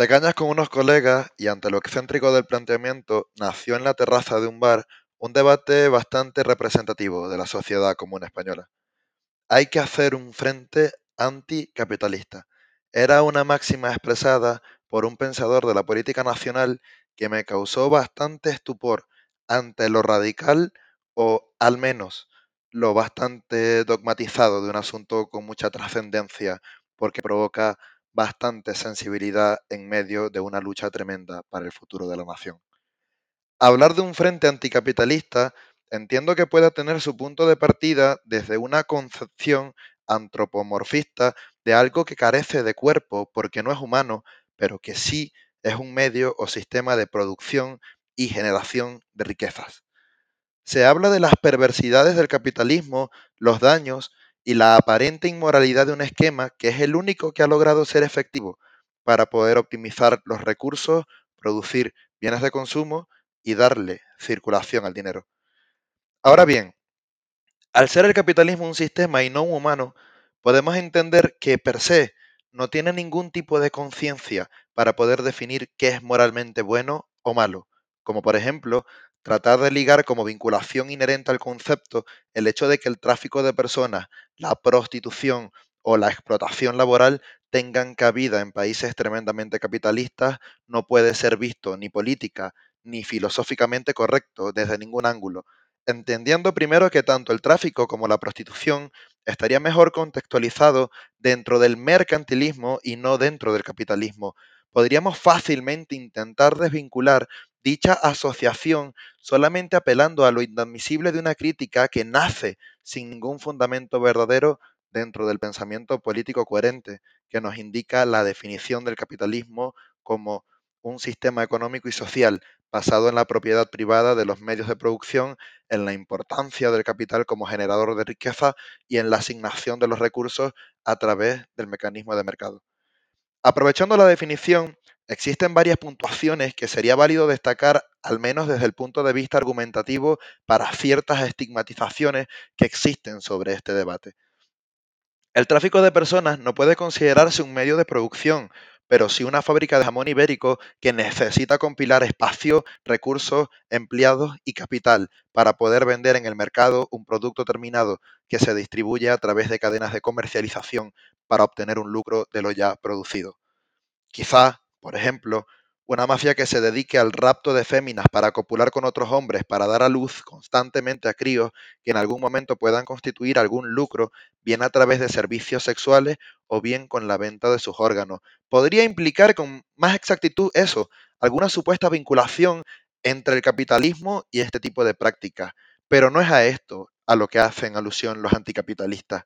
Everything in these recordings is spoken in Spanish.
De cañas con unos colegas y ante lo excéntrico del planteamiento, nació en la terraza de un bar un debate bastante representativo de la sociedad común española. Hay que hacer un frente anticapitalista. Era una máxima expresada por un pensador de la política nacional que me causó bastante estupor ante lo radical o al menos lo bastante dogmatizado de un asunto con mucha trascendencia porque provoca bastante sensibilidad en medio de una lucha tremenda para el futuro de la nación. Hablar de un frente anticapitalista entiendo que pueda tener su punto de partida desde una concepción antropomorfista de algo que carece de cuerpo porque no es humano, pero que sí es un medio o sistema de producción y generación de riquezas. Se habla de las perversidades del capitalismo, los daños y la aparente inmoralidad de un esquema que es el único que ha logrado ser efectivo para poder optimizar los recursos, producir bienes de consumo y darle circulación al dinero. Ahora bien, al ser el capitalismo un sistema y no un humano, podemos entender que per se no tiene ningún tipo de conciencia para poder definir qué es moralmente bueno o malo, como por ejemplo tratar de ligar como vinculación inherente al concepto el hecho de que el tráfico de personas, la prostitución o la explotación laboral tengan cabida en países tremendamente capitalistas no puede ser visto ni política ni filosóficamente correcto desde ningún ángulo, entendiendo primero que tanto el tráfico como la prostitución estaría mejor contextualizado dentro del mercantilismo y no dentro del capitalismo. Podríamos fácilmente intentar desvincular dicha asociación solamente apelando a lo inadmisible de una crítica que nace sin ningún fundamento verdadero dentro del pensamiento político coherente que nos indica la definición del capitalismo como un sistema económico y social basado en la propiedad privada de los medios de producción, en la importancia del capital como generador de riqueza y en la asignación de los recursos a través del mecanismo de mercado. Aprovechando la definición, existen varias puntuaciones que sería válido destacar, al menos desde el punto de vista argumentativo, para ciertas estigmatizaciones que existen sobre este debate. El tráfico de personas no puede considerarse un medio de producción, pero sí una fábrica de jamón ibérico que necesita compilar espacio, recursos, empleados y capital para poder vender en el mercado un producto terminado que se distribuye a través de cadenas de comercialización para obtener un lucro de lo ya producido. Quizá, por ejemplo, una mafia que se dedique al rapto de féminas para copular con otros hombres para dar a luz constantemente a críos que en algún momento puedan constituir algún lucro, bien a través de servicios sexuales o bien con la venta de sus órganos. Podría implicar con más exactitud eso, alguna supuesta vinculación entre el capitalismo y este tipo de prácticas. Pero no es a esto a lo que hacen alusión los anticapitalistas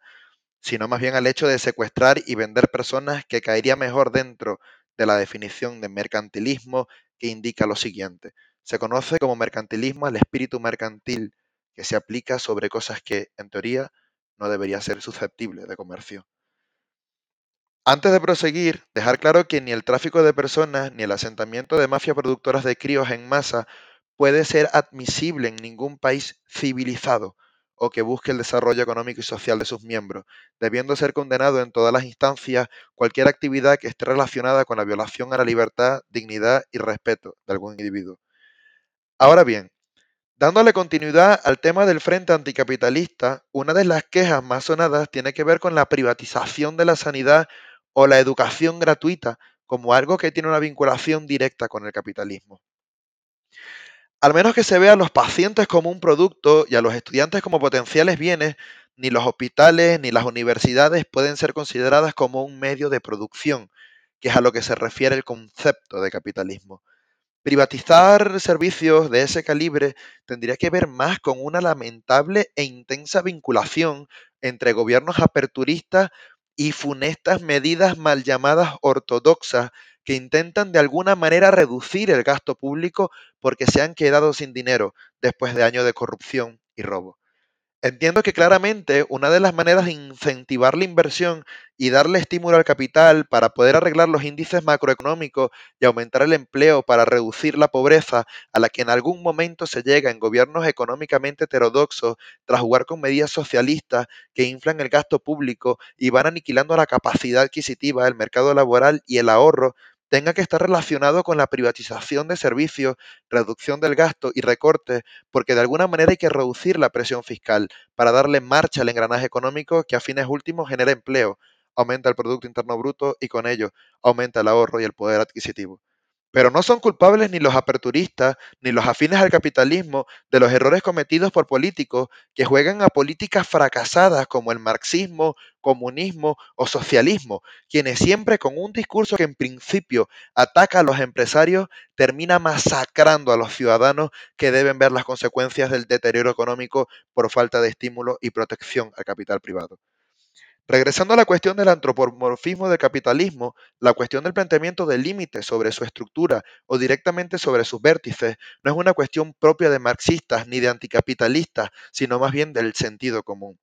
sino más bien al hecho de secuestrar y vender personas que caería mejor dentro de la definición de mercantilismo que indica lo siguiente. Se conoce como mercantilismo al espíritu mercantil que se aplica sobre cosas que, en teoría, no debería ser susceptible de comercio. Antes de proseguir, dejar claro que ni el tráfico de personas ni el asentamiento de mafias productoras de críos en masa puede ser admisible en ningún país civilizado, o que busque el desarrollo económico y social de sus miembros, debiendo ser condenado en todas las instancias cualquier actividad que esté relacionada con la violación a la libertad, dignidad y respeto de algún individuo. Ahora bien, dándole continuidad al tema del Frente Anticapitalista, una de las quejas más sonadas tiene que ver con la privatización de la sanidad o la educación gratuita como algo que tiene una vinculación directa con el capitalismo al menos que se vea a los pacientes como un producto y a los estudiantes como potenciales bienes, ni los hospitales ni las universidades pueden ser consideradas como un medio de producción, que es a lo que se refiere el concepto de capitalismo. Privatizar servicios de ese calibre tendría que ver más con una lamentable e intensa vinculación entre gobiernos aperturistas y funestas medidas mal llamadas ortodoxas que intentan de alguna manera reducir el gasto público porque se han quedado sin dinero después de años de corrupción y robo. Entiendo que claramente una de las maneras de incentivar la inversión y darle estímulo al capital para poder arreglar los índices macroeconómicos y aumentar el empleo para reducir la pobreza a la que en algún momento se llega en gobiernos económicamente heterodoxos tras jugar con medidas socialistas que inflan el gasto público y van aniquilando la capacidad adquisitiva, el mercado laboral y el ahorro tenga que estar relacionado con la privatización de servicios, reducción del gasto y recortes, porque de alguna manera hay que reducir la presión fiscal para darle marcha al engranaje económico que a fines últimos genera empleo, aumenta el Producto Interno Bruto y con ello aumenta el ahorro y el poder adquisitivo. Pero no son culpables ni los aperturistas ni los afines al capitalismo de los errores cometidos por políticos que juegan a políticas fracasadas como el marxismo, comunismo o socialismo, quienes siempre con un discurso que en principio ataca a los empresarios termina masacrando a los ciudadanos que deben ver las consecuencias del deterioro económico por falta de estímulo y protección al capital privado. Regresando a la cuestión del antropomorfismo del capitalismo, la cuestión del planteamiento de límites sobre su estructura o directamente sobre sus vértices no es una cuestión propia de marxistas ni de anticapitalistas, sino más bien del sentido común.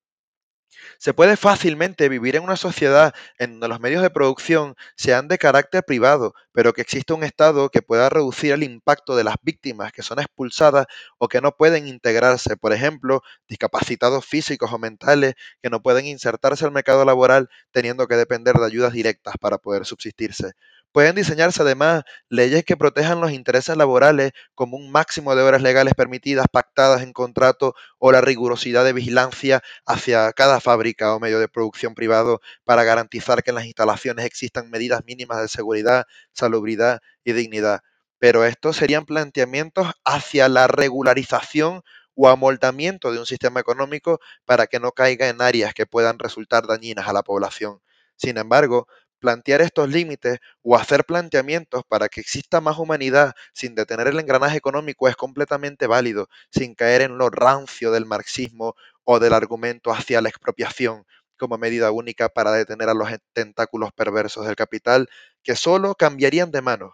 Se puede fácilmente vivir en una sociedad en donde los medios de producción sean de carácter privado, pero que exista un Estado que pueda reducir el impacto de las víctimas que son expulsadas o que no pueden integrarse, por ejemplo, discapacitados físicos o mentales que no pueden insertarse al mercado laboral teniendo que depender de ayudas directas para poder subsistirse. Pueden diseñarse además leyes que protejan los intereses laborales como un máximo de horas legales permitidas pactadas en contrato o la rigurosidad de vigilancia hacia cada fábrica o medio de producción privado para garantizar que en las instalaciones existan medidas mínimas de seguridad, salubridad y dignidad. Pero estos serían planteamientos hacia la regularización o amoldamiento de un sistema económico para que no caiga en áreas que puedan resultar dañinas a la población. Sin embargo, plantear estos límites o hacer planteamientos para que exista más humanidad sin detener el engranaje económico es completamente válido, sin caer en lo rancio del marxismo o del argumento hacia la expropiación como medida única para detener a los tentáculos perversos del capital que solo cambiarían de manos,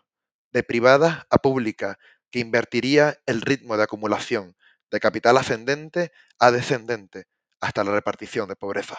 de privada a pública, que invertiría el ritmo de acumulación, de capital ascendente a descendente, hasta la repartición de pobreza.